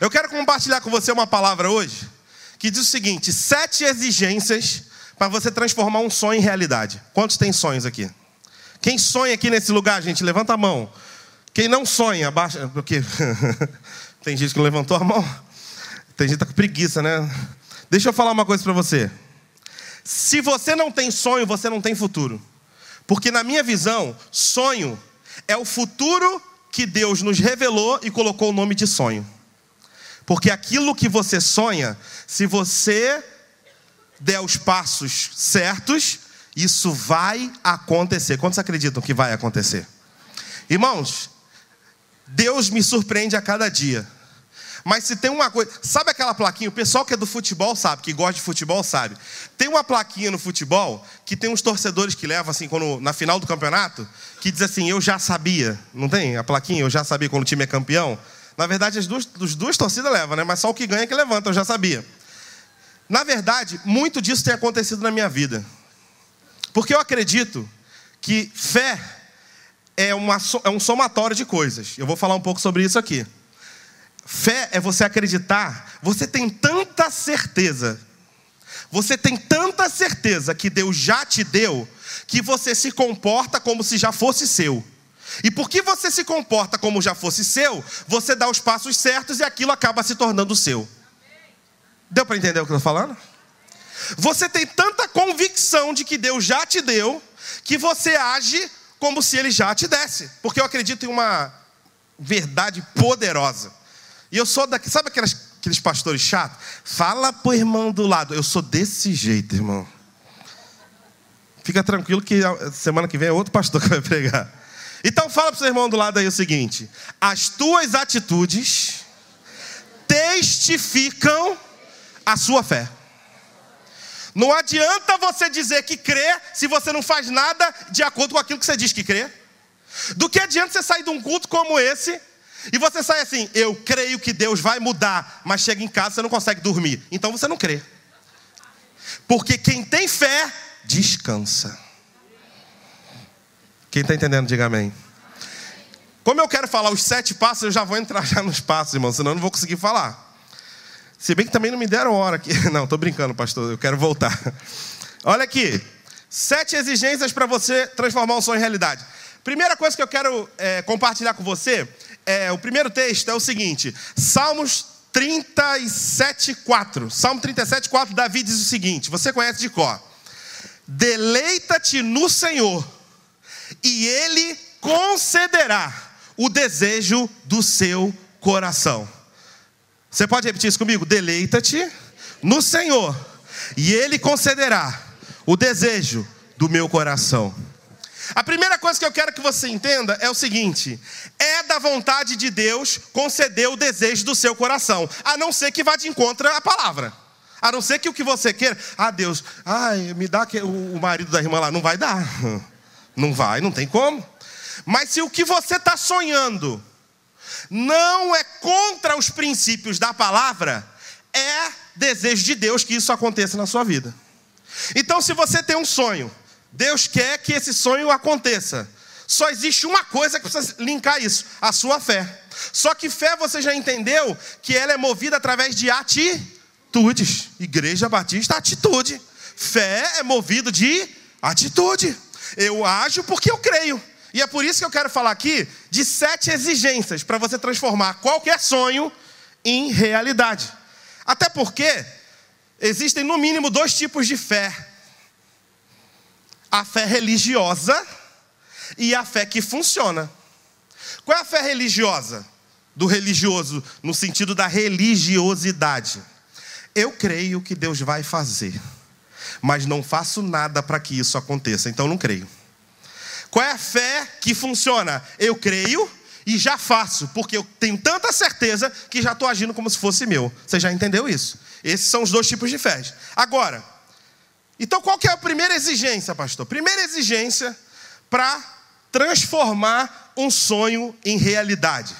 Eu quero compartilhar com você uma palavra hoje que diz o seguinte: sete exigências para você transformar um sonho em realidade. Quantos tem sonhos aqui? Quem sonha aqui nesse lugar, gente? Levanta a mão. Quem não sonha, abaixa. Porque tem gente que não levantou a mão. Tem gente que tá com preguiça, né? Deixa eu falar uma coisa para você. Se você não tem sonho, você não tem futuro. Porque na minha visão, sonho é o futuro que Deus nos revelou e colocou o nome de sonho. Porque aquilo que você sonha, se você der os passos certos, isso vai acontecer. Quantos acreditam que vai acontecer? Irmãos, Deus me surpreende a cada dia. Mas se tem uma coisa, sabe aquela plaquinha? O pessoal que é do futebol sabe, que gosta de futebol sabe. Tem uma plaquinha no futebol que tem uns torcedores que levam assim, quando na final do campeonato, que diz assim: "Eu já sabia". Não tem a plaquinha? Eu já sabia quando o time é campeão. Na verdade, as duas, as duas torcidas levam, né? Mas só o que ganha é que levanta, eu já sabia. Na verdade, muito disso tem acontecido na minha vida. Porque eu acredito que fé é, uma, é um somatório de coisas. Eu vou falar um pouco sobre isso aqui. Fé é você acreditar, você tem tanta certeza, você tem tanta certeza que Deus já te deu, que você se comporta como se já fosse seu. E porque você se comporta como já fosse seu, você dá os passos certos e aquilo acaba se tornando seu. Deu para entender o que eu estou falando? Você tem tanta convicção de que Deus já te deu, que você age como se Ele já te desse. Porque eu acredito em uma verdade poderosa. E eu sou daqui, sabe aquelas, aqueles pastores chatos? Fala pro irmão do lado. Eu sou desse jeito, irmão. Fica tranquilo que semana que vem é outro pastor que vai pregar. Então fala pro seu irmão do lado aí o seguinte: as tuas atitudes testificam a sua fé. Não adianta você dizer que crê se você não faz nada de acordo com aquilo que você diz que crê. Do que adianta você sair de um culto como esse e você sai assim, eu creio que Deus vai mudar, mas chega em casa você não consegue dormir. Então você não crê. Porque quem tem fé, descansa. Quem está entendendo, diga amém. Como eu quero falar os sete passos, eu já vou entrar já nos passos, irmão, senão eu não vou conseguir falar. Se bem que também não me deram hora aqui. Não, estou brincando, pastor, eu quero voltar. Olha aqui. Sete exigências para você transformar um sonho em realidade. Primeira coisa que eu quero é, compartilhar com você é, o primeiro texto é o seguinte: Salmos 37, 4. Salmo 37, 4, Davi diz o seguinte: você conhece de cor. Deleita-te no Senhor, e Ele concederá o desejo do seu coração. Você pode repetir isso comigo? Deleita-te no Senhor, e Ele concederá o desejo do meu coração. A primeira coisa que eu quero que você entenda é o seguinte: é da vontade de Deus conceder o desejo do seu coração, a não ser que vá de encontro à palavra. A não ser que o que você queira, ah, Deus, ai, me dá o marido da irmã lá, não vai dar. Não vai, não tem como. Mas se o que você está sonhando não é contra os princípios da palavra, é desejo de Deus que isso aconteça na sua vida. Então, se você tem um sonho, Deus quer que esse sonho aconteça. Só existe uma coisa que precisa linkar isso: a sua fé. Só que fé você já entendeu que ela é movida através de atitudes. Igreja Batista, atitude. Fé é movido de atitude. Eu ajo porque eu creio. E é por isso que eu quero falar aqui de sete exigências para você transformar qualquer sonho em realidade. Até porque existem no mínimo dois tipos de fé a fé religiosa e a fé que funciona. Qual é a fé religiosa? Do religioso, no sentido da religiosidade. Eu creio que Deus vai fazer, mas não faço nada para que isso aconteça, então não creio. Qual é a fé que funciona? Eu creio e já faço, porque eu tenho tanta certeza que já estou agindo como se fosse meu. Você já entendeu isso? Esses são os dois tipos de fé. Agora, então, qual que é a primeira exigência, pastor? Primeira exigência para transformar um sonho em realidade.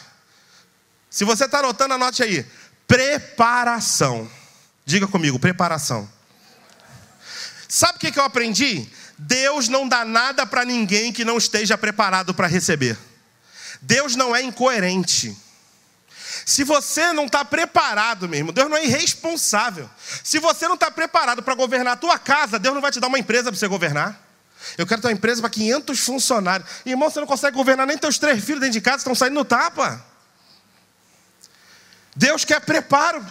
Se você está anotando, anote aí. Preparação. Diga comigo, preparação. Sabe o que, eu aprendi? Deus não dá nada para ninguém que não esteja preparado para receber. Deus não é incoerente. Se você não está preparado mesmo, Deus não é irresponsável. Se você não está preparado para governar a tua casa, Deus não vai te dar uma empresa para você governar. Eu quero ter uma empresa para 500 funcionários. Irmão, você não consegue governar nem teus três filhos dentro de casa, estão saindo no tapa. Deus quer preparo.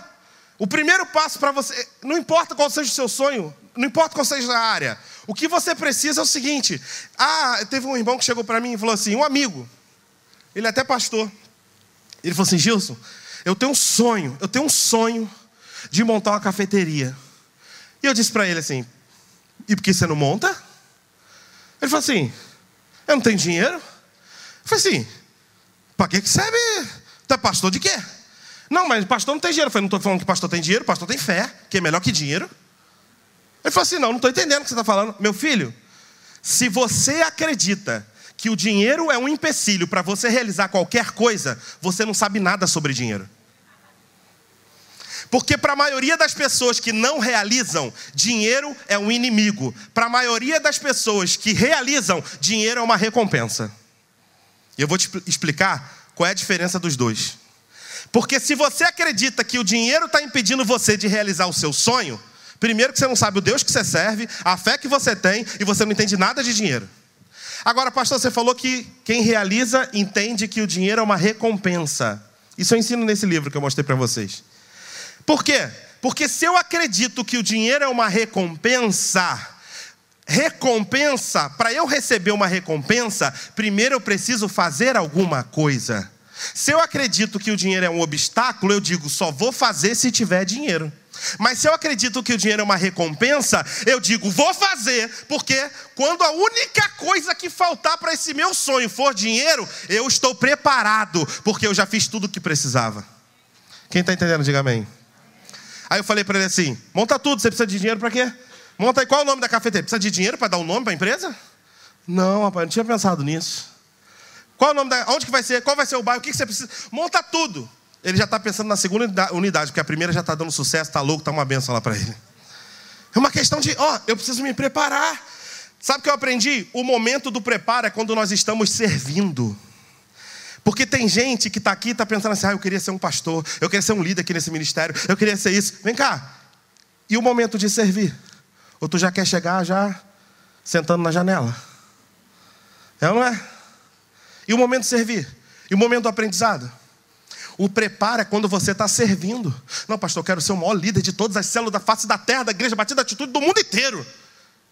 O primeiro passo para você, não importa qual seja o seu sonho, não importa qual seja a área, o que você precisa é o seguinte: ah, teve um irmão que chegou para mim e falou assim, um amigo, ele é até pastor. Ele falou assim: Gilson, eu tenho um sonho, eu tenho um sonho de montar uma cafeteria. E eu disse para ele assim: e por que você não monta? Ele falou assim: eu não tenho dinheiro. Eu falei assim: para que, que serve? Tu é pastor de quê? Não, mas pastor não tem dinheiro. Eu falei: não estou falando que pastor tem dinheiro, pastor tem fé, que é melhor que dinheiro. Ele falou assim: não, não estou entendendo o que você está falando. Meu filho, se você acredita que o dinheiro é um empecilho para você realizar qualquer coisa, você não sabe nada sobre dinheiro. Porque para a maioria das pessoas que não realizam, dinheiro é um inimigo. Para a maioria das pessoas que realizam, dinheiro é uma recompensa. E eu vou te explicar qual é a diferença dos dois. Porque se você acredita que o dinheiro está impedindo você de realizar o seu sonho, primeiro que você não sabe o Deus que você serve, a fé que você tem e você não entende nada de dinheiro. Agora, pastor, você falou que quem realiza entende que o dinheiro é uma recompensa. Isso eu ensino nesse livro que eu mostrei para vocês. Por quê? Porque se eu acredito que o dinheiro é uma recompensa, recompensa, para eu receber uma recompensa, primeiro eu preciso fazer alguma coisa. Se eu acredito que o dinheiro é um obstáculo, eu digo só vou fazer se tiver dinheiro. Mas se eu acredito que o dinheiro é uma recompensa, eu digo, vou fazer, porque quando a única coisa que faltar para esse meu sonho for dinheiro, eu estou preparado, porque eu já fiz tudo o que precisava. Quem está entendendo, diga amém. Aí eu falei para ele assim: monta tudo, você precisa de dinheiro para quê? Monta aí, qual é o nome da cafeteria? Precisa de dinheiro para dar um nome para a empresa? Não, rapaz, não tinha pensado nisso. Qual é o nome da. Onde que vai ser? Qual vai ser o bairro? O que, que você precisa? Monta tudo ele já está pensando na segunda unidade, porque a primeira já está dando sucesso, está louco, está uma benção lá para ele. É uma questão de, ó, eu preciso me preparar. Sabe o que eu aprendi? O momento do preparo é quando nós estamos servindo. Porque tem gente que está aqui e está pensando assim, ah, eu queria ser um pastor, eu queria ser um líder aqui nesse ministério, eu queria ser isso. Vem cá. E o momento de servir? Ou tu já quer chegar já sentando na janela? É ou não é? E o momento de servir? E o momento do aprendizado? O preparo é quando você está servindo. Não, pastor, eu quero ser o maior líder de todas as células da face da terra, da igreja batida, da atitude do mundo inteiro.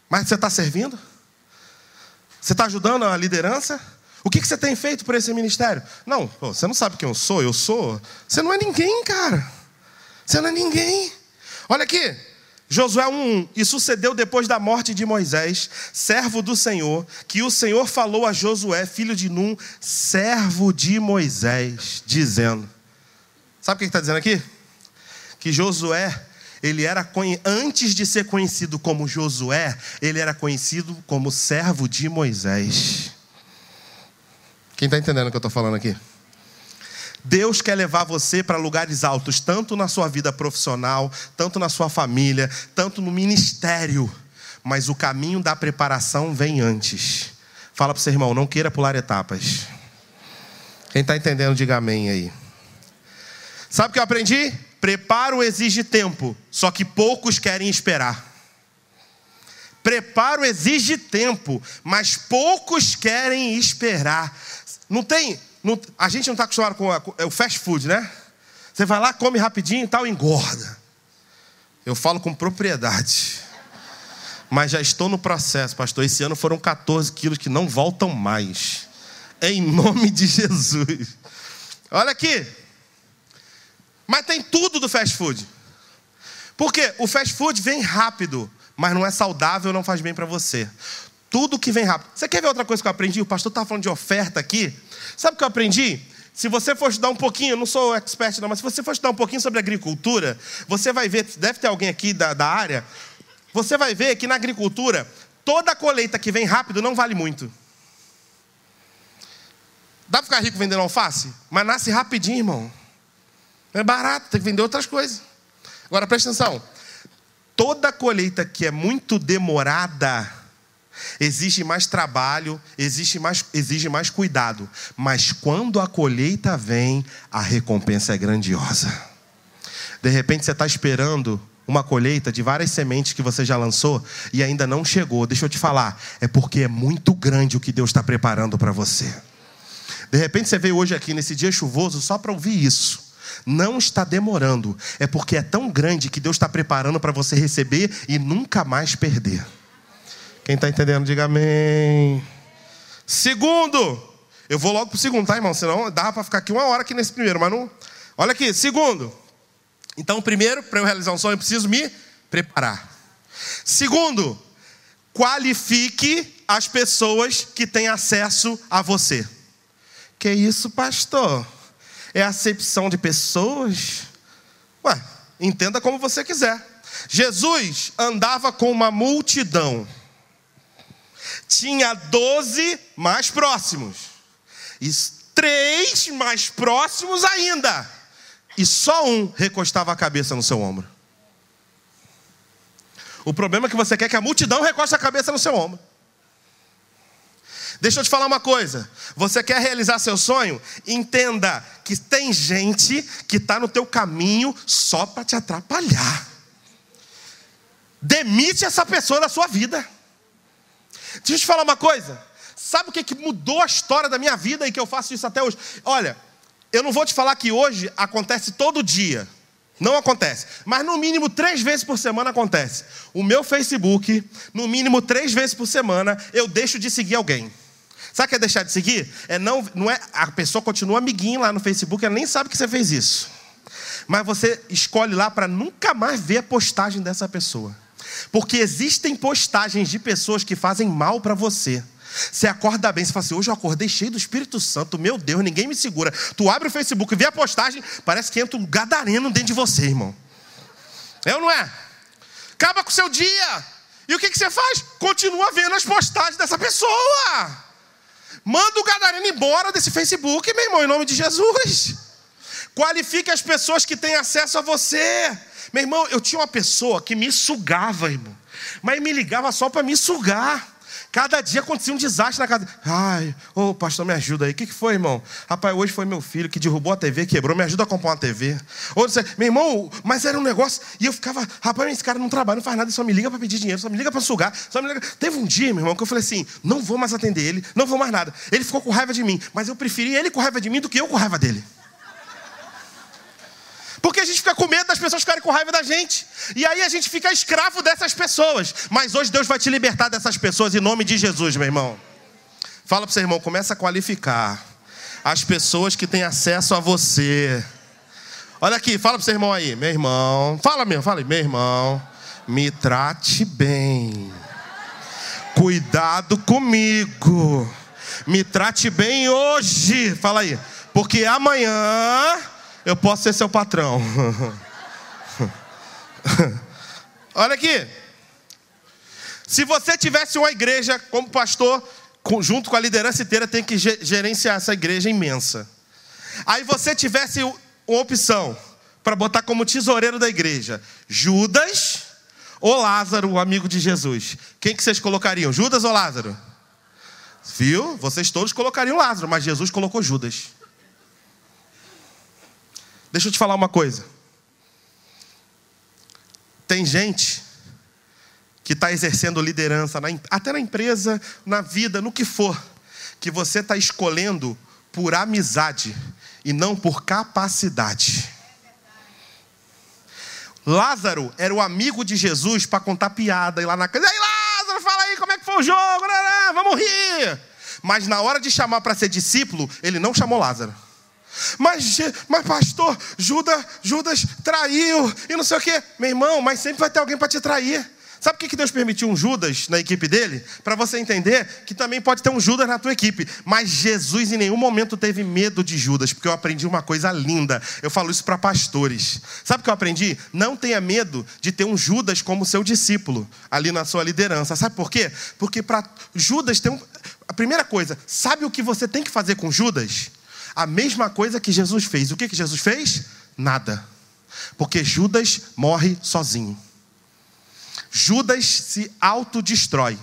Mas você está servindo? Você está ajudando a liderança? O que, que você tem feito por esse ministério? Não, pô, você não sabe quem eu sou, eu sou. Você não é ninguém, cara. Você não é ninguém. Olha aqui, Josué 1:1 E sucedeu depois da morte de Moisés, servo do Senhor, que o Senhor falou a Josué, filho de Num, servo de Moisés, dizendo: Sabe o que está dizendo aqui? Que Josué, ele era antes de ser conhecido como Josué, ele era conhecido como servo de Moisés. Quem está entendendo o que eu estou falando aqui? Deus quer levar você para lugares altos, tanto na sua vida profissional, tanto na sua família, tanto no ministério. Mas o caminho da preparação vem antes. Fala para o seu irmão, não queira pular etapas. Quem está entendendo, diga amém aí. Sabe o que eu aprendi? Preparo exige tempo, só que poucos querem esperar. Preparo exige tempo, mas poucos querem esperar. Não tem, não, a gente não está acostumado com, a, com é o fast food, né? Você vai lá, come rapidinho e tal, engorda. Eu falo com propriedade. Mas já estou no processo, pastor. Esse ano foram 14 quilos que não voltam mais. Em nome de Jesus. Olha aqui. Mas tem tudo do fast food. Porque o fast food vem rápido, mas não é saudável, não faz bem para você. Tudo que vem rápido. Você quer ver outra coisa que eu aprendi? O pastor estava falando de oferta aqui. Sabe o que eu aprendi? Se você for estudar um pouquinho, eu não sou expert não, mas se você for estudar um pouquinho sobre agricultura, você vai ver, deve ter alguém aqui da, da área, você vai ver que na agricultura, toda colheita que vem rápido não vale muito. Dá para ficar rico vendendo alface? Mas nasce rapidinho, irmão. É barato, tem que vender outras coisas. Agora presta atenção. Toda colheita que é muito demorada, exige mais trabalho, exige mais, exige mais cuidado. Mas quando a colheita vem, a recompensa é grandiosa. De repente você está esperando uma colheita de várias sementes que você já lançou e ainda não chegou. Deixa eu te falar, é porque é muito grande o que Deus está preparando para você. De repente você veio hoje aqui nesse dia chuvoso só para ouvir isso. Não está demorando, é porque é tão grande que Deus está preparando para você receber e nunca mais perder. Quem está entendendo, diga amém. Segundo, eu vou logo para o segundo, tá, irmão? Senão dá para ficar aqui uma hora aqui nesse primeiro, mas não. Olha aqui, segundo. Então, primeiro, para eu realizar um sonho, eu preciso me preparar. Segundo, qualifique as pessoas que têm acesso a você. Que isso, pastor? É acepção de pessoas? Ué, entenda como você quiser. Jesus andava com uma multidão. Tinha doze mais próximos. E três mais próximos ainda e só um recostava a cabeça no seu ombro. O problema é que você quer que a multidão recoste a cabeça no seu ombro. Deixa eu te falar uma coisa. Você quer realizar seu sonho? Entenda que tem gente que está no teu caminho só para te atrapalhar. Demite essa pessoa da sua vida. Deixa eu te falar uma coisa. Sabe o que, que mudou a história da minha vida e que eu faço isso até hoje? Olha, eu não vou te falar que hoje acontece todo dia. Não acontece. Mas no mínimo três vezes por semana acontece. O meu Facebook, no mínimo três vezes por semana, eu deixo de seguir alguém. Sabe o que é deixar de seguir? É não, não é, a pessoa continua amiguinho lá no Facebook, ela nem sabe que você fez isso. Mas você escolhe lá para nunca mais ver a postagem dessa pessoa. Porque existem postagens de pessoas que fazem mal para você. Você acorda bem, você fala assim: hoje eu acordei cheio do Espírito Santo, meu Deus, ninguém me segura. Tu abre o Facebook, vê a postagem, parece que entra um gadareno dentro de você, irmão. É ou não é? Acaba com o seu dia. E o que, que você faz? Continua vendo as postagens dessa pessoa. Manda o gadareno embora desse Facebook, meu irmão, em nome de Jesus. Qualifique as pessoas que têm acesso a você. Meu irmão, eu tinha uma pessoa que me sugava, irmão. Mas me ligava só para me sugar. Cada dia acontecia um desastre na casa. Ai, ô oh, pastor, me ajuda aí. O que, que foi, irmão? Rapaz, hoje foi meu filho que derrubou a TV, quebrou, me ajuda a comprar uma TV. Ou você, meu irmão, mas era um negócio. E eu ficava, rapaz, esse cara não trabalha, não faz nada, só me liga para pedir dinheiro, só me liga para sugar, só me liga. Teve um dia, meu irmão, que eu falei assim: não vou mais atender ele, não vou mais nada. Ele ficou com raiva de mim, mas eu preferi ele com raiva de mim do que eu com raiva dele. Porque a gente fica com medo das pessoas ficarem com raiva da gente. E aí a gente fica escravo dessas pessoas. Mas hoje Deus vai te libertar dessas pessoas em nome de Jesus, meu irmão. Fala para seu irmão, começa a qualificar as pessoas que têm acesso a você. Olha aqui, fala para seu irmão aí, meu irmão. Fala mesmo, fala aí, meu irmão. Me trate bem. Cuidado comigo. Me trate bem hoje. Fala aí. Porque amanhã eu posso ser seu patrão. Olha aqui. Se você tivesse uma igreja como pastor, junto com a liderança inteira, tem que gerenciar essa igreja imensa. Aí você tivesse uma opção para botar como tesoureiro da igreja Judas ou Lázaro, o amigo de Jesus. Quem que vocês colocariam? Judas ou Lázaro? Viu? Vocês todos colocariam Lázaro, mas Jesus colocou Judas. Deixa eu te falar uma coisa. Tem gente que está exercendo liderança, até na empresa, na vida, no que for, que você está escolhendo por amizade e não por capacidade. Lázaro era o amigo de Jesus para contar piada e lá na casa. Ei, Lázaro, fala aí como é que foi o jogo, vamos rir. Mas na hora de chamar para ser discípulo, ele não chamou Lázaro. Mas, mas pastor, Judas, Judas traiu e não sei o quê. Meu irmão, mas sempre vai ter alguém para te trair. Sabe por que Deus permitiu um Judas na equipe dele? Para você entender que também pode ter um Judas na tua equipe. Mas Jesus em nenhum momento teve medo de Judas, porque eu aprendi uma coisa linda. Eu falo isso para pastores. Sabe o que eu aprendi? Não tenha medo de ter um Judas como seu discípulo ali na sua liderança. Sabe por quê? Porque para Judas tem um. A primeira coisa, sabe o que você tem que fazer com Judas? A mesma coisa que Jesus fez. O que, que Jesus fez? Nada. Porque Judas morre sozinho. Judas se autodestrói.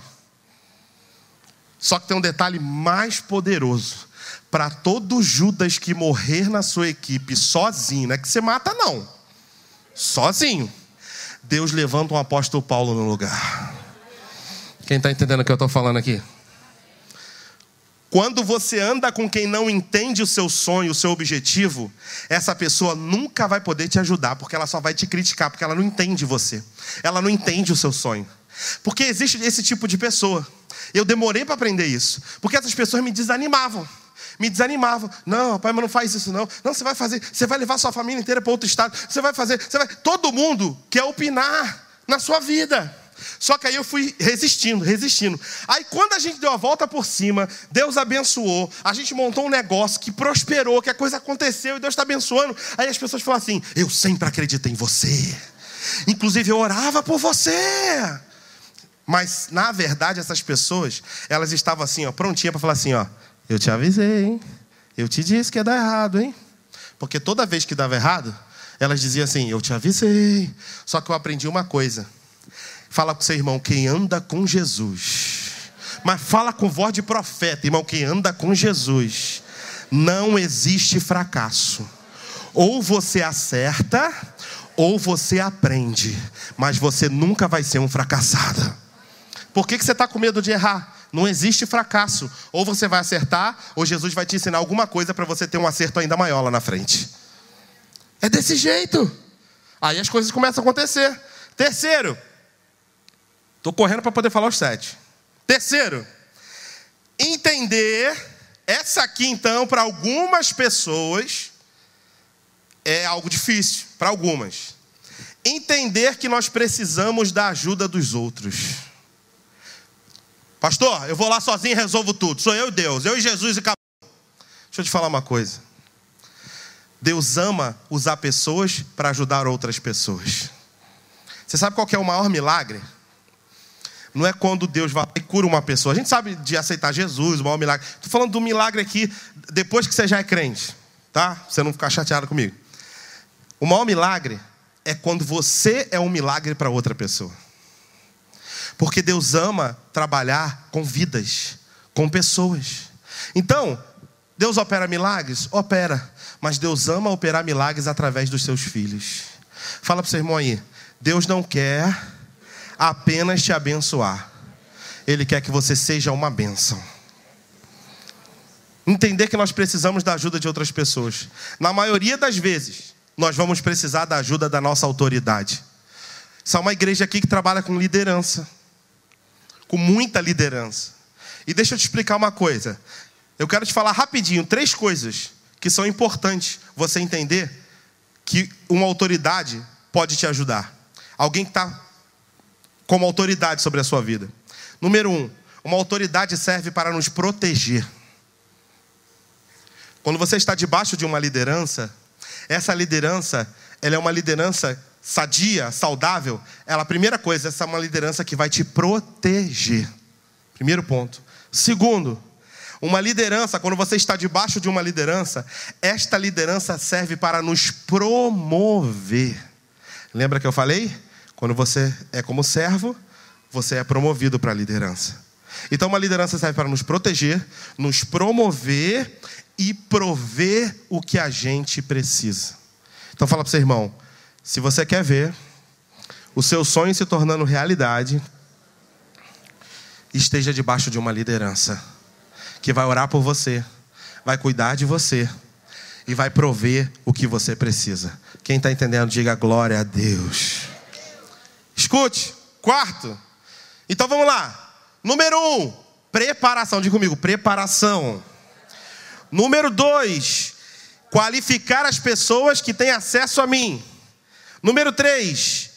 Só que tem um detalhe mais poderoso. Para todo Judas que morrer na sua equipe sozinho, não é que você mata, não. Sozinho. Deus levanta um apóstolo Paulo no lugar. Quem está entendendo o que eu estou falando aqui? Quando você anda com quem não entende o seu sonho, o seu objetivo, essa pessoa nunca vai poder te ajudar, porque ela só vai te criticar, porque ela não entende você. Ela não entende o seu sonho. Porque existe esse tipo de pessoa. Eu demorei para aprender isso, porque essas pessoas me desanimavam. Me desanimavam. Não, pai, mas não faz isso não. Não, você vai fazer, você vai levar sua família inteira para outro estado. Você vai fazer, você vai. Todo mundo quer opinar na sua vida. Só que aí eu fui resistindo, resistindo. Aí quando a gente deu a volta por cima, Deus abençoou, a gente montou um negócio que prosperou, que a coisa aconteceu e Deus está abençoando. Aí as pessoas falam assim: Eu sempre acreditei em você. Inclusive eu orava por você. Mas na verdade essas pessoas, elas estavam assim, ó, prontinha para falar assim, ó, eu te avisei, hein? Eu te disse que ia dar errado, hein? Porque toda vez que dava errado, elas diziam assim, eu te avisei. Só que eu aprendi uma coisa Fala com seu irmão, quem anda com Jesus. Mas fala com voz de profeta, irmão, quem anda com Jesus. Não existe fracasso. Ou você acerta, ou você aprende. Mas você nunca vai ser um fracassado. Por que, que você está com medo de errar? Não existe fracasso. Ou você vai acertar, ou Jesus vai te ensinar alguma coisa para você ter um acerto ainda maior lá na frente. É desse jeito. Aí as coisas começam a acontecer. Terceiro, Estou correndo para poder falar os sete. Terceiro, entender. Essa aqui, então, para algumas pessoas, é algo difícil. Para algumas. Entender que nós precisamos da ajuda dos outros. Pastor, eu vou lá sozinho e resolvo tudo. Sou eu e Deus, eu e Jesus e acabou. Deixa eu te falar uma coisa. Deus ama usar pessoas para ajudar outras pessoas. Você sabe qual é o maior milagre? Não é quando Deus vai e cura uma pessoa. A gente sabe de aceitar Jesus, o maior milagre. Estou falando do milagre aqui depois que você já é crente, tá? Você não ficar chateado comigo. O maior milagre é quando você é um milagre para outra pessoa. Porque Deus ama trabalhar com vidas, com pessoas. Então, Deus opera milagres? Opera. Mas Deus ama operar milagres através dos seus filhos. Fala para o seu irmão aí. Deus não quer apenas te abençoar. Ele quer que você seja uma bênção. Entender que nós precisamos da ajuda de outras pessoas. Na maioria das vezes, nós vamos precisar da ajuda da nossa autoridade. Isso é uma igreja aqui que trabalha com liderança. Com muita liderança. E deixa eu te explicar uma coisa. Eu quero te falar rapidinho três coisas que são importantes você entender que uma autoridade pode te ajudar. Alguém que está como autoridade sobre a sua vida. Número um, uma autoridade serve para nos proteger. Quando você está debaixo de uma liderança, essa liderança, ela é uma liderança sadia, saudável. Ela, a primeira coisa, essa é uma liderança que vai te proteger. Primeiro ponto. Segundo, uma liderança, quando você está debaixo de uma liderança, esta liderança serve para nos promover. Lembra que eu falei? Quando você é como servo, você é promovido para a liderança. Então, uma liderança serve para nos proteger, nos promover e prover o que a gente precisa. Então, fala para seu irmão: se você quer ver o seu sonho se tornando realidade, esteja debaixo de uma liderança que vai orar por você, vai cuidar de você e vai prover o que você precisa. Quem está entendendo, diga glória a Deus. Escute, quarto. Então vamos lá. Número um, preparação. Diga comigo, preparação. Número dois, qualificar as pessoas que têm acesso a mim. Número três,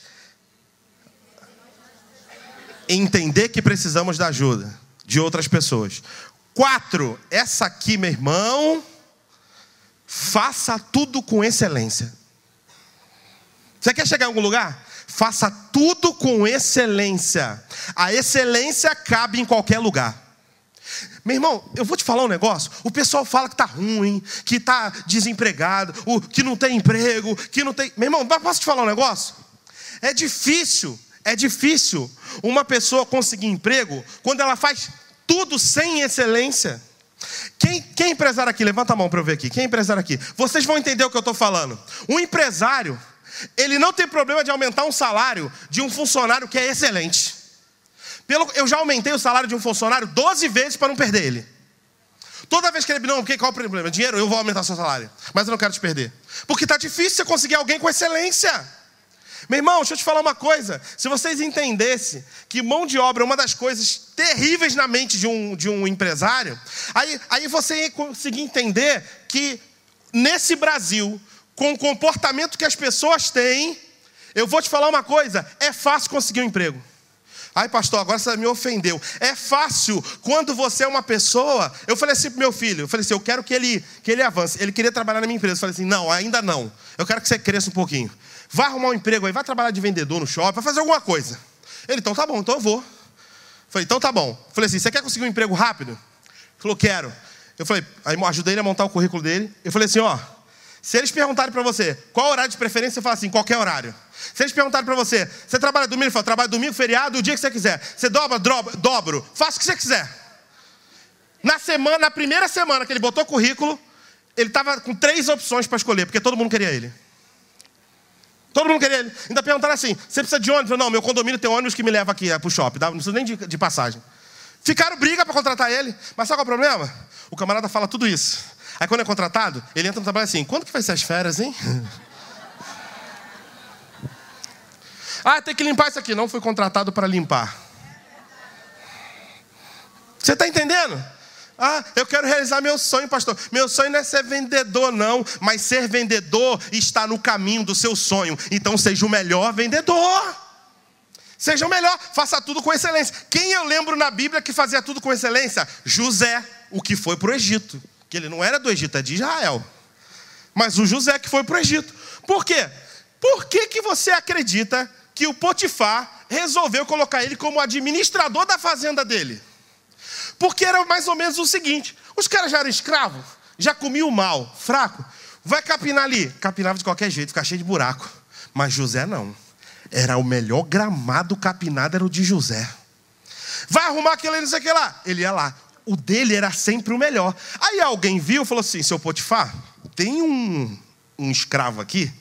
entender que precisamos da ajuda de outras pessoas. Quatro, essa aqui, meu irmão, faça tudo com excelência. Você quer chegar em algum lugar? Faça tudo com excelência. A excelência cabe em qualquer lugar. Meu irmão, eu vou te falar um negócio. O pessoal fala que está ruim, que está desempregado, que não tem emprego, que não tem. Meu irmão, posso te falar um negócio? É difícil, é difícil uma pessoa conseguir emprego quando ela faz tudo sem excelência. Quem, quem é empresário aqui? Levanta a mão para eu ver aqui. Quem é empresário aqui? Vocês vão entender o que eu estou falando. Um empresário, ele não tem problema de aumentar um salário de um funcionário que é excelente. Pelo, eu já aumentei o salário de um funcionário 12 vezes para não perder ele. Toda vez que ele não, qual o problema? Dinheiro, eu vou aumentar seu salário. Mas eu não quero te perder. Porque está difícil você conseguir alguém com excelência. Meu irmão, deixa eu te falar uma coisa. Se vocês entendessem que mão de obra é uma das coisas terríveis na mente de um, de um empresário, aí, aí você ia conseguir entender que nesse Brasil, com o comportamento que as pessoas têm, eu vou te falar uma coisa: é fácil conseguir um emprego. Ai, pastor, agora você me ofendeu. É fácil quando você é uma pessoa. Eu falei assim pro meu filho: eu falei assim, eu quero que ele, que ele avance. Ele queria trabalhar na minha empresa. Eu falei assim: não, ainda não. Eu quero que você cresça um pouquinho. Vai arrumar um emprego aí, vai trabalhar de vendedor no shopping, vai fazer alguma coisa. Ele, então tá bom, então eu vou. Eu falei, então tá bom. Eu falei assim: você quer conseguir um emprego rápido? Ele falou, quero. Eu falei, aí ajudei ele a montar o currículo dele. Eu falei assim: ó, se eles perguntarem para você qual horário de preferência, você fala assim: qualquer horário. Se eles perguntarem para você, você trabalha domingo? Ele fala, trabalho domingo, feriado, o dia que você quiser. Você dobra, dobra, dobro, faça o que você quiser. Na semana, na primeira semana que ele botou currículo, ele estava com três opções para escolher, porque todo mundo queria ele. Todo mundo queria ele. Ainda perguntaram assim: você precisa de ônibus? Não, meu condomínio tem ônibus que me leva aqui para o shopping, não precisa nem de, de passagem. Ficaram briga para contratar ele. Mas sabe qual é o problema? O camarada fala tudo isso. Aí quando é contratado, ele entra no trabalho assim: quando que vai ser as férias, hein? Ah, tem que limpar isso aqui. Não fui contratado para limpar. Você está entendendo? Ah, eu quero realizar meu sonho, pastor. Meu sonho não é ser vendedor, não. Mas ser vendedor está no caminho do seu sonho. Então seja o melhor vendedor. Seja o melhor, faça tudo com excelência. Quem eu lembro na Bíblia que fazia tudo com excelência? José, o que foi para o Egito. Que ele não era do Egito, é de Israel. Mas o José que foi para o Egito. Por quê? Por que, que você acredita que o Potifar resolveu colocar ele como administrador da fazenda dele. Porque era mais ou menos o seguinte: os caras já eram escravos, já comiam mal, fraco. Vai capinar ali. Capinava de qualquer jeito, ficava cheio de buraco. Mas José não. Era o melhor gramado capinado, era o de José. Vai arrumar aquele não sei o que lá. Ele ia lá. O dele era sempre o melhor. Aí alguém viu e falou assim: seu Potifar, tem um, um escravo aqui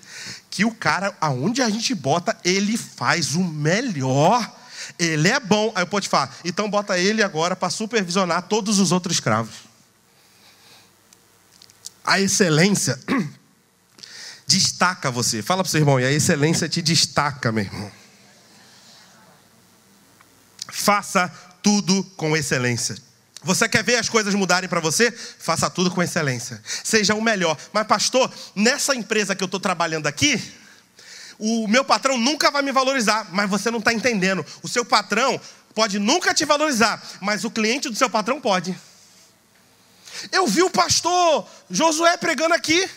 que o cara, aonde a gente bota, ele faz o melhor. Ele é bom. Aí o falar. então bota ele agora para supervisionar todos os outros escravos. A excelência destaca você. Fala para o seu irmão, e a excelência te destaca, meu irmão. Faça tudo com excelência. Você quer ver as coisas mudarem para você? Faça tudo com excelência. Seja o melhor. Mas, pastor, nessa empresa que eu estou trabalhando aqui, o meu patrão nunca vai me valorizar. Mas você não está entendendo. O seu patrão pode nunca te valorizar, mas o cliente do seu patrão pode. Eu vi o pastor Josué pregando aqui.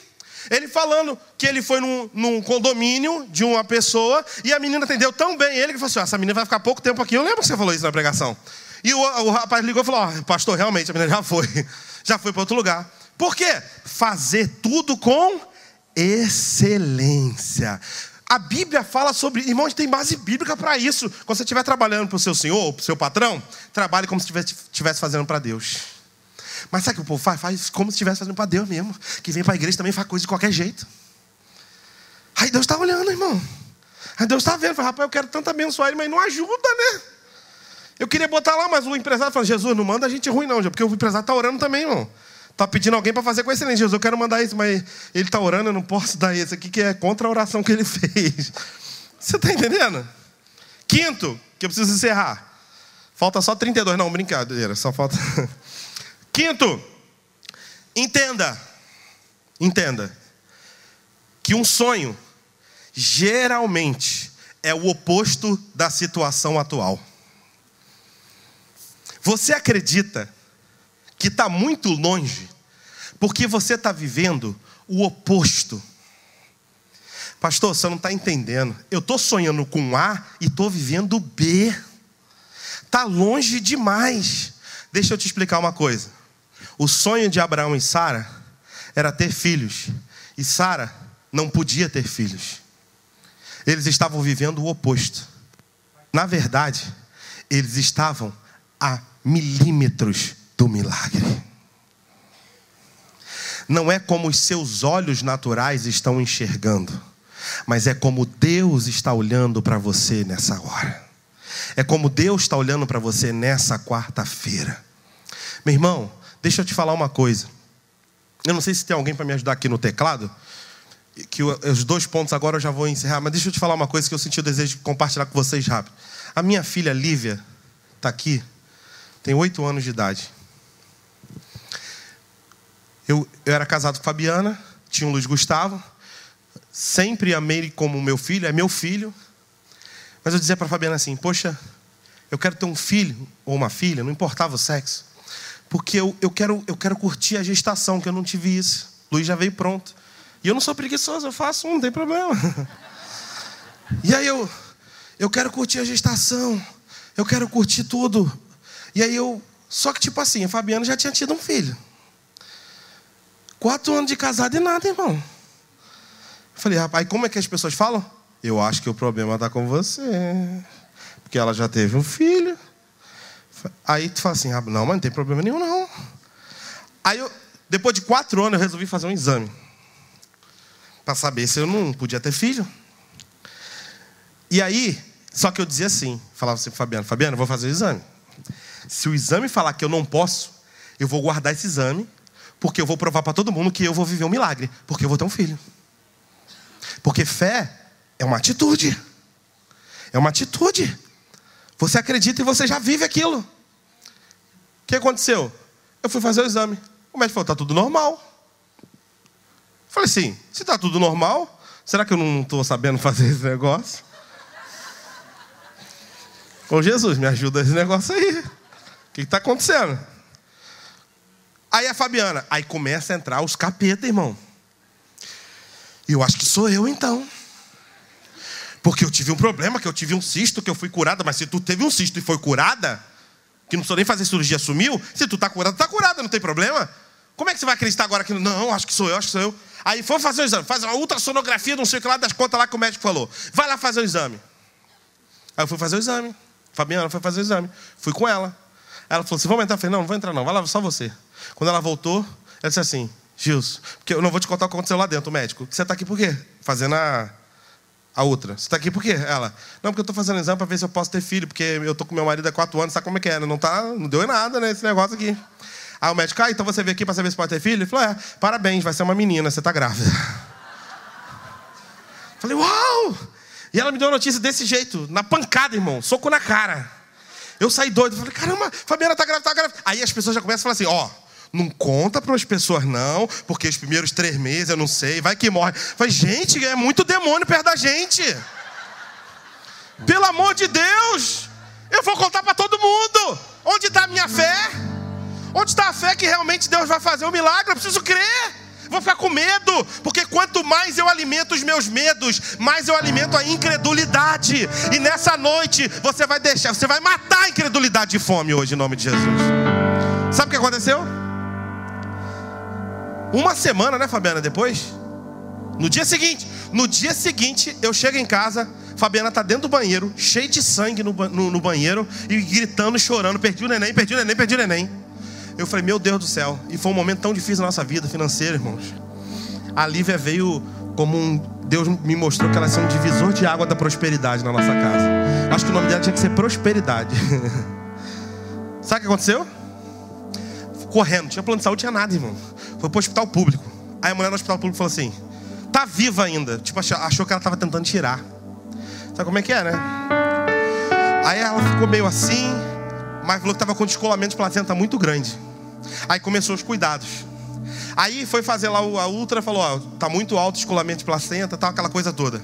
Ele falando que ele foi num, num, condomínio de uma pessoa e a menina atendeu tão bem ele que falou assim: essa menina vai ficar pouco tempo aqui. Eu lembro que você falou isso na pregação. E o, o rapaz ligou e falou: oh, Pastor, realmente, a menina já foi. Já foi para outro lugar. Por quê? Fazer tudo com excelência. A Bíblia fala sobre, irmãos, tem base bíblica para isso. Quando você estiver trabalhando para o seu senhor, para o seu patrão, trabalhe como se estivesse fazendo para Deus. Mas sabe o que o povo faz? Faz como se estivesse fazendo para Deus mesmo. Que vem para a igreja também faz coisa de qualquer jeito. Aí Deus está olhando, irmão. Aí Deus está vendo. Fala, rapaz, eu quero tanto abençoar ele, mas não ajuda, né? Eu queria botar lá, mas o empresário falou: Jesus, não manda a gente ruim, não, porque o empresário está orando também, irmão. Está pedindo alguém para fazer com excelência. Jesus, eu quero mandar isso, mas ele está orando, eu não posso dar isso aqui, que é contra a oração que ele fez. Você está entendendo? Quinto, que eu preciso encerrar. Falta só 32, não, brincadeira, só falta. Quinto, entenda, entenda, que um sonho geralmente é o oposto da situação atual. Você acredita que está muito longe, porque você está vivendo o oposto. Pastor, você não está entendendo. Eu estou sonhando com A e estou vivendo B. Está longe demais. Deixa eu te explicar uma coisa. O sonho de Abraão e Sara era ter filhos. E Sara não podia ter filhos. Eles estavam vivendo o oposto. Na verdade, eles estavam a milímetros do milagre. Não é como os seus olhos naturais estão enxergando, mas é como Deus está olhando para você nessa hora. É como Deus está olhando para você nessa quarta-feira. Meu irmão, deixa eu te falar uma coisa. Eu não sei se tem alguém para me ajudar aqui no teclado. Que os dois pontos agora eu já vou encerrar, mas deixa eu te falar uma coisa que eu senti o desejo de compartilhar com vocês rápido. A minha filha Lívia está aqui, tem oito anos de idade. Eu, eu era casado com Fabiana, tinha o Luiz Gustavo, sempre amei ele como meu filho, é meu filho. Mas eu dizia para Fabiana assim: Poxa, eu quero ter um filho ou uma filha, não importava o sexo porque eu, eu, quero, eu quero curtir a gestação, que eu não tive isso. Luiz já veio pronto. E eu não sou preguiçoso, eu faço um, não tem problema. E aí eu, eu quero curtir a gestação, eu quero curtir tudo. E aí eu, só que tipo assim, a Fabiana já tinha tido um filho. Quatro anos de casado e nada, irmão. Eu falei, rapaz, como é que as pessoas falam? Eu acho que o problema está com você. Porque ela já teve um filho. Aí tu fala assim, ah, não, mas não tem problema nenhum, não. Aí eu, depois de quatro anos, eu resolvi fazer um exame. Para saber se eu não podia ter filho. E aí, só que eu dizia assim, falava assim para Fabiano, Fabiano, vou fazer o exame. Se o exame falar que eu não posso, eu vou guardar esse exame, porque eu vou provar para todo mundo que eu vou viver um milagre, porque eu vou ter um filho. Porque fé é uma atitude. É uma atitude. Você acredita e você já vive aquilo. O que aconteceu? Eu fui fazer o exame. O médico falou: está tudo normal. Eu falei assim: se está tudo normal, será que eu não estou sabendo fazer esse negócio? Ô Jesus, me ajuda esse negócio aí. Que está acontecendo? Aí a Fabiana, aí começa a entrar os capeta, irmão. E eu acho que sou eu então. Porque eu tive um problema, que eu tive um cisto, que eu fui curada. Mas se tu teve um cisto e foi curada, que não precisou nem fazer cirurgia, sumiu, se tu está curada, está curada, não tem problema. Como é que você vai acreditar agora que não, acho que sou eu, acho que sou eu. Aí foi fazer o exame, faz uma ultrassonografia, não sei o que lá das contas lá que o médico falou. Vai lá fazer o exame. Aí eu fui fazer o exame. Fabiana foi fazer o exame. Fui com ela. Ela falou assim: vamos entrar? Eu falei: não, não vou entrar, não. Vai lá, só você. Quando ela voltou, ela disse assim: Gilson, porque eu não vou te contar o que aconteceu lá dentro, o médico. Você está aqui por quê? Fazendo a a outra, você está aqui por quê? Ela, não, porque eu estou fazendo exame para ver se eu posso ter filho, porque eu estou com meu marido há quatro anos, sabe como é que é? Não, tá, não deu em nada, né, esse negócio aqui. Aí o médico, ah, então você veio aqui para saber se pode ter filho? Ele falou, é, parabéns, vai ser uma menina, você está grávida. Falei, uau! E ela me deu uma notícia desse jeito, na pancada, irmão, soco na cara. Eu saí doido, falei, caramba, Fabiana está grávida, está grávida. Aí as pessoas já começam a falar assim, ó, oh, não conta para as pessoas, não, porque os primeiros três meses eu não sei, vai que morre. Falei, gente, é muito demônio perto da gente. Pelo amor de Deus, eu vou contar para todo mundo. Onde está a minha fé? Onde está a fé que realmente Deus vai fazer um milagre? Eu preciso crer. Vou ficar com medo, porque quanto mais eu alimento os meus medos, mais eu alimento a incredulidade. E nessa noite você vai deixar, você vai matar a incredulidade de fome hoje, em nome de Jesus. Sabe o que aconteceu? Uma semana, né, Fabiana? Depois? No dia seguinte. No dia seguinte, eu chego em casa, Fabiana tá dentro do banheiro, cheia de sangue no, no, no banheiro, e gritando, chorando: perdi o neném, perdi o neném, perdi o neném. Eu falei: Meu Deus do céu. E foi um momento tão difícil na nossa vida financeira, irmãos. A Lívia veio como um. Deus me mostrou que ela ia ser um divisor de água da prosperidade na nossa casa. Acho que o nome dela tinha que ser Prosperidade. Sabe o que aconteceu? Correndo, tinha plano de saúde, tinha nada, irmão. Foi pro hospital público. Aí a mulher no hospital público falou assim: tá viva ainda. Tipo, achou que ela tava tentando tirar. Sabe como é que é, né? Aí ela ficou meio assim, mas falou que tava com descolamento de placenta muito grande. Aí começou os cuidados. Aí foi fazer lá a ultra, falou: ó, tá muito alto o descolamento de placenta, tal, aquela coisa toda.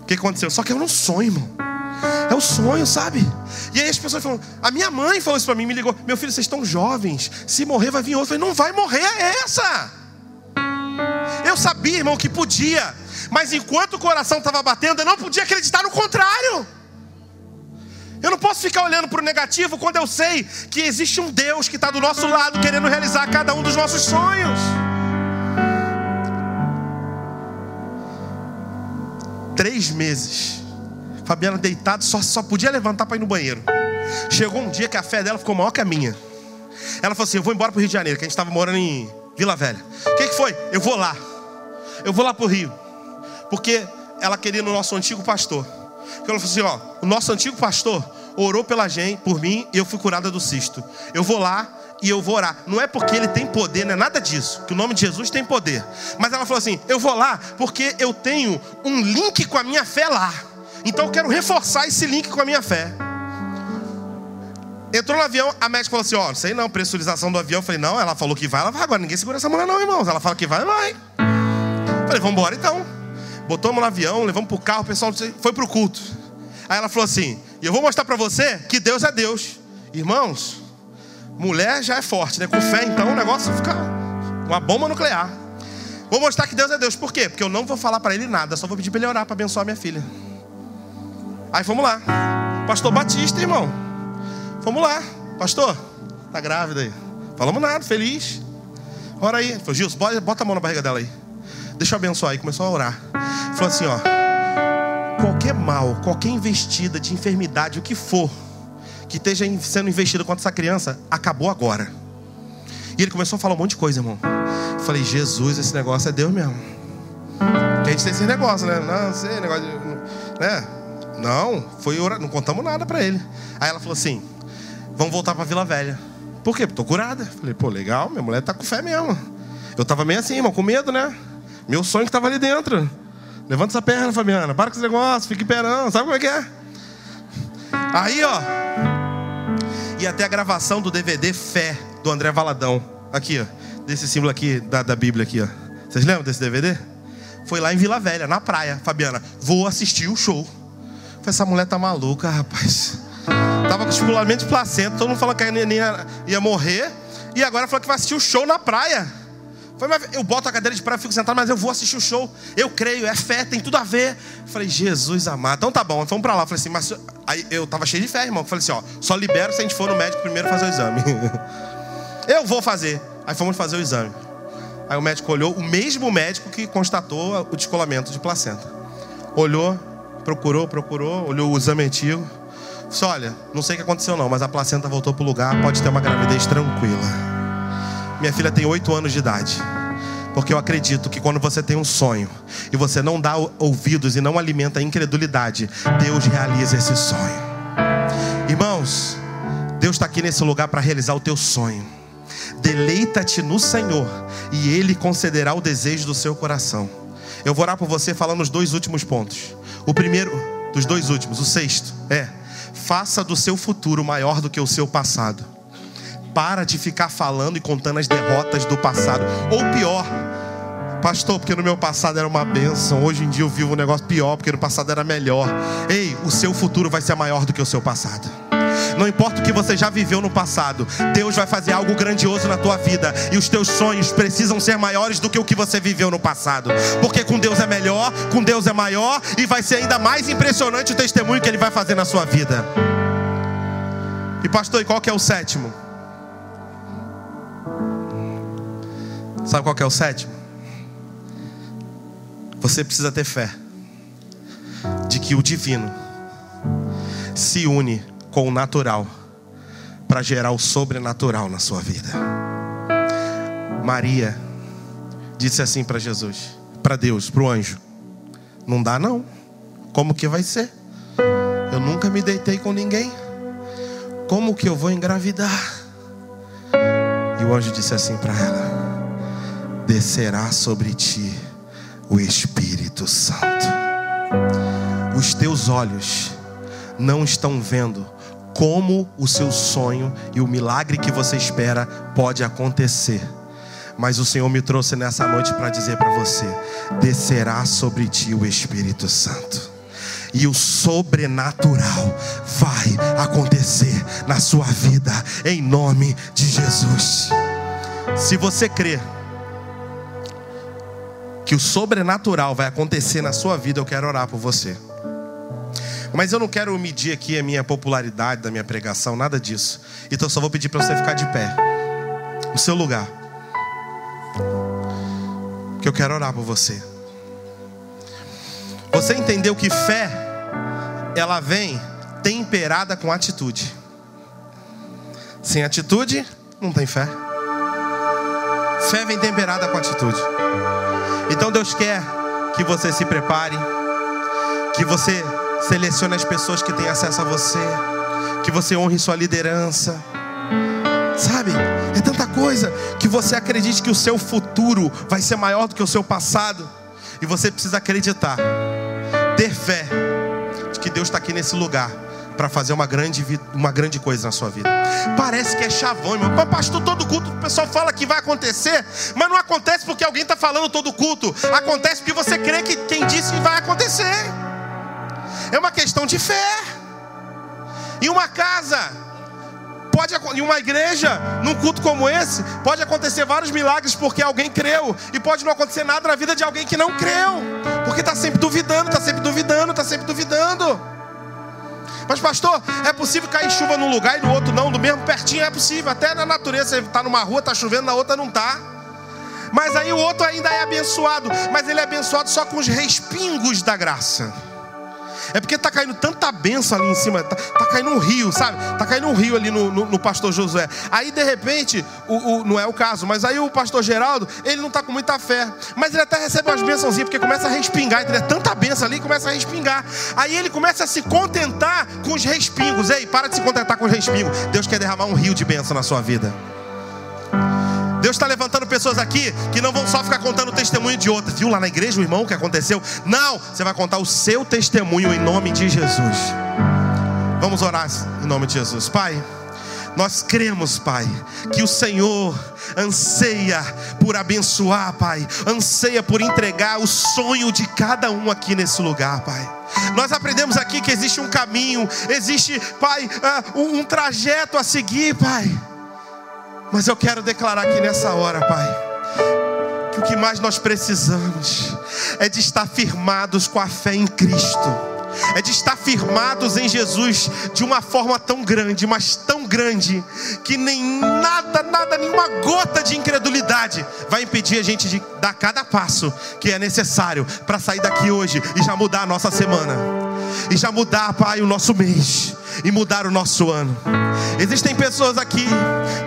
O que aconteceu? Só que eu não sonho, irmão. É o sonho, sabe? E aí as pessoas falam, a minha mãe falou isso para mim, me ligou, meu filho, vocês estão jovens, se morrer vai vir outro. Eu falei, não vai morrer, é essa. Eu sabia, irmão, que podia, mas enquanto o coração estava batendo, eu não podia acreditar no contrário. Eu não posso ficar olhando para o negativo quando eu sei que existe um Deus que está do nosso lado, querendo realizar cada um dos nossos sonhos. Três meses Fabiana deitada, só, só podia levantar para ir no banheiro. Chegou um dia que a fé dela ficou maior que a minha. Ela falou assim: Eu vou embora para o Rio de Janeiro, que a gente estava morando em Vila Velha. O que, que foi? Eu vou lá. Eu vou lá para o Rio. Porque ela queria no nosso antigo pastor. Ela falou assim: Ó, o nosso antigo pastor orou pela gente, por mim, e eu fui curada do cisto. Eu vou lá e eu vou orar. Não é porque ele tem poder, não é nada disso. Que o nome de Jesus tem poder. Mas ela falou assim: Eu vou lá porque eu tenho um link com a minha fé lá. Então eu quero reforçar esse link com a minha fé. Entrou no avião, a médica falou assim: Ó, oh, não sei não, pressurização do avião. Eu falei: Não, ela falou que vai, ela vai agora. Ninguém segura essa mulher, não, irmãos. Ela fala que vai, vai. Eu falei: Vamos embora então. Botamos no avião, levamos pro carro, o pessoal foi pro culto. Aí ela falou assim: E eu vou mostrar para você que Deus é Deus. Irmãos, mulher já é forte, né? Com fé, então o negócio fica uma bomba nuclear. Vou mostrar que Deus é Deus. Por quê? Porque eu não vou falar para ele nada, só vou pedir para ele orar para abençoar minha filha. Aí fomos lá. Pastor Batista, irmão. Vamos lá, pastor, tá grávida aí. Falamos nada, feliz. Ora aí. Falou, Gilson, bota a mão na barriga dela aí. Deixa eu abençoar aí. Começou a orar. Falou assim, ó. Qualquer mal, qualquer investida de enfermidade, o que for, que esteja sendo investido contra essa criança, acabou agora. E ele começou a falar um monte de coisa, irmão. Eu falei, Jesus, esse negócio é Deus mesmo. Que a gente tem esse negócio, né? Não, sei, negócio de, né? Não, foi orar, não contamos nada para ele. Aí ela falou assim: vamos voltar para Vila Velha. Por quê? Tô curada. Falei, pô, legal, minha mulher tá com fé mesmo. Eu tava meio assim, irmão, com medo, né? Meu sonho que tava ali dentro. Levanta essa perna, Fabiana. Para com esse negócio, fique perando. Sabe como é que é? Aí, ó. E até a gravação do DVD Fé, do André Valadão. Aqui, ó. Desse símbolo aqui da, da Bíblia aqui, ó. Vocês lembram desse DVD? Foi lá em Vila Velha, na praia. Fabiana, vou assistir o show. Falei, essa mulher tá maluca, rapaz. Tava com estipulamento de placenta, todo mundo falando que a neném ia morrer. E agora falou que vai assistir o show na praia. Eu boto a cadeira de praia, fico sentado, mas eu vou assistir o show. Eu creio, é fé, tem tudo a ver. Falei, Jesus amado. Então tá bom, vamos pra lá. Falei assim, mas aí eu tava cheio de fé, irmão. Falei assim, ó, só libera se a gente for no médico primeiro fazer o exame. eu vou fazer. Aí fomos fazer o exame. Aí o médico olhou, o mesmo médico que constatou o descolamento de placenta. Olhou, procurou, procurou, olhou o exame antigo. Disse, olha, não sei o que aconteceu não, mas a placenta voltou para o lugar, pode ter uma gravidez tranquila. Minha filha tem oito anos de idade. Porque eu acredito que quando você tem um sonho e você não dá ouvidos e não alimenta a incredulidade, Deus realiza esse sonho. Irmãos, Deus está aqui nesse lugar para realizar o teu sonho. Deleita-te no Senhor e Ele concederá o desejo do seu coração. Eu vou orar por você falando os dois últimos pontos. O primeiro, dos dois últimos, o sexto, é Faça do seu futuro maior do que o seu passado. Para de ficar falando e contando as derrotas do passado. Ou pior, pastor, porque no meu passado era uma bênção, hoje em dia eu vivo um negócio pior, porque no passado era melhor. Ei, o seu futuro vai ser maior do que o seu passado. Não importa o que você já viveu no passado, Deus vai fazer algo grandioso na tua vida e os teus sonhos precisam ser maiores do que o que você viveu no passado. Porque com Deus é melhor, com Deus é maior e vai ser ainda mais impressionante o testemunho que ele vai fazer na sua vida. E pastor, e qual que é o sétimo? Sabe qual é o sétimo? Você precisa ter fé de que o divino se une com o natural para gerar o sobrenatural na sua vida. Maria disse assim para Jesus, para Deus, para o anjo: Não dá não. Como que vai ser? Eu nunca me deitei com ninguém. Como que eu vou engravidar? E o anjo disse assim para ela: Descerá sobre ti o Espírito Santo. Os teus olhos não estão vendo como o seu sonho e o milagre que você espera pode acontecer. Mas o Senhor me trouxe nessa noite para dizer para você: descerá sobre ti o Espírito Santo. E o sobrenatural vai acontecer na sua vida, em nome de Jesus. Se você crê que o sobrenatural vai acontecer na sua vida, eu quero orar por você. Mas eu não quero medir aqui a minha popularidade da minha pregação, nada disso. Então eu só vou pedir para você ficar de pé, no seu lugar. Que eu quero orar por você. Você entendeu que fé, ela vem temperada com atitude. Sem atitude, não tem fé. Fé vem temperada com atitude. Então Deus quer que você se prepare, que você selecione as pessoas que têm acesso a você, que você honre sua liderança. Sabe? É tanta coisa que você acredite que o seu futuro vai ser maior do que o seu passado. E você precisa acreditar, ter fé de que Deus está aqui nesse lugar para fazer uma grande, uma grande coisa na sua vida. Parece que é chavão, irmão. Pastor, todo culto o pessoal fala que vai acontecer, mas não acontece porque alguém está falando todo culto. Acontece porque você crê que quem disse vai acontecer. É uma questão de fé. Em uma casa, pode em uma igreja, num culto como esse, pode acontecer vários milagres porque alguém creu, e pode não acontecer nada na vida de alguém que não creu, porque está sempre duvidando, está sempre duvidando, está sempre duvidando. Mas, pastor, é possível cair chuva num lugar e no outro não, do mesmo pertinho é possível. Até na natureza, você está numa rua, está chovendo, na outra não está. Mas aí o outro ainda é abençoado, mas ele é abençoado só com os respingos da graça. É porque está caindo tanta benção ali em cima, está tá caindo um rio, sabe? Está caindo um rio ali no, no, no pastor Josué. Aí de repente, o, o, não é o caso, mas aí o pastor Geraldo, ele não está com muita fé. Mas ele até recebe umas bênçãozinhas, porque começa a respingar. Então, é tanta benção ali, começa a respingar. Aí ele começa a se contentar com os respingos. Ei, para de se contentar com os respingos. Deus quer derramar um rio de bênção na sua vida. Deus está levantando pessoas aqui que não vão só ficar contando o testemunho de outras. Viu lá na igreja o irmão o que aconteceu? Não, você vai contar o seu testemunho em nome de Jesus. Vamos orar em nome de Jesus. Pai, nós cremos, Pai, que o Senhor anseia por abençoar, Pai, anseia por entregar o sonho de cada um aqui nesse lugar, Pai. Nós aprendemos aqui que existe um caminho, existe, Pai, uh, um trajeto a seguir, Pai. Mas eu quero declarar aqui nessa hora, Pai, que o que mais nós precisamos é de estar firmados com a fé em Cristo. É de estar firmados em Jesus de uma forma tão grande, mas tão grande, que nem nada, nada, nenhuma gota de incredulidade vai impedir a gente de dar cada passo que é necessário para sair daqui hoje e já mudar a nossa semana, e já mudar, Pai, o nosso mês, e mudar o nosso ano. Existem pessoas aqui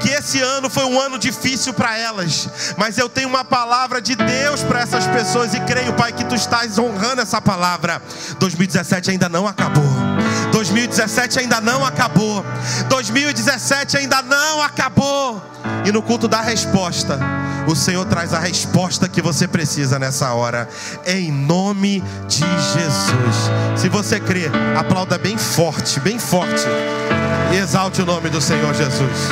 que esse ano foi um ano difícil para elas, mas eu tenho uma palavra de Deus para essas pessoas e creio, Pai, que tu estás honrando essa palavra. 2017 ainda não acabou. 2017 ainda não acabou. 2017 ainda não acabou. E no culto da resposta, o Senhor traz a resposta que você precisa nessa hora, em nome de Jesus. Se você crê, aplauda bem forte, bem forte, e exalte o nome do Senhor Jesus.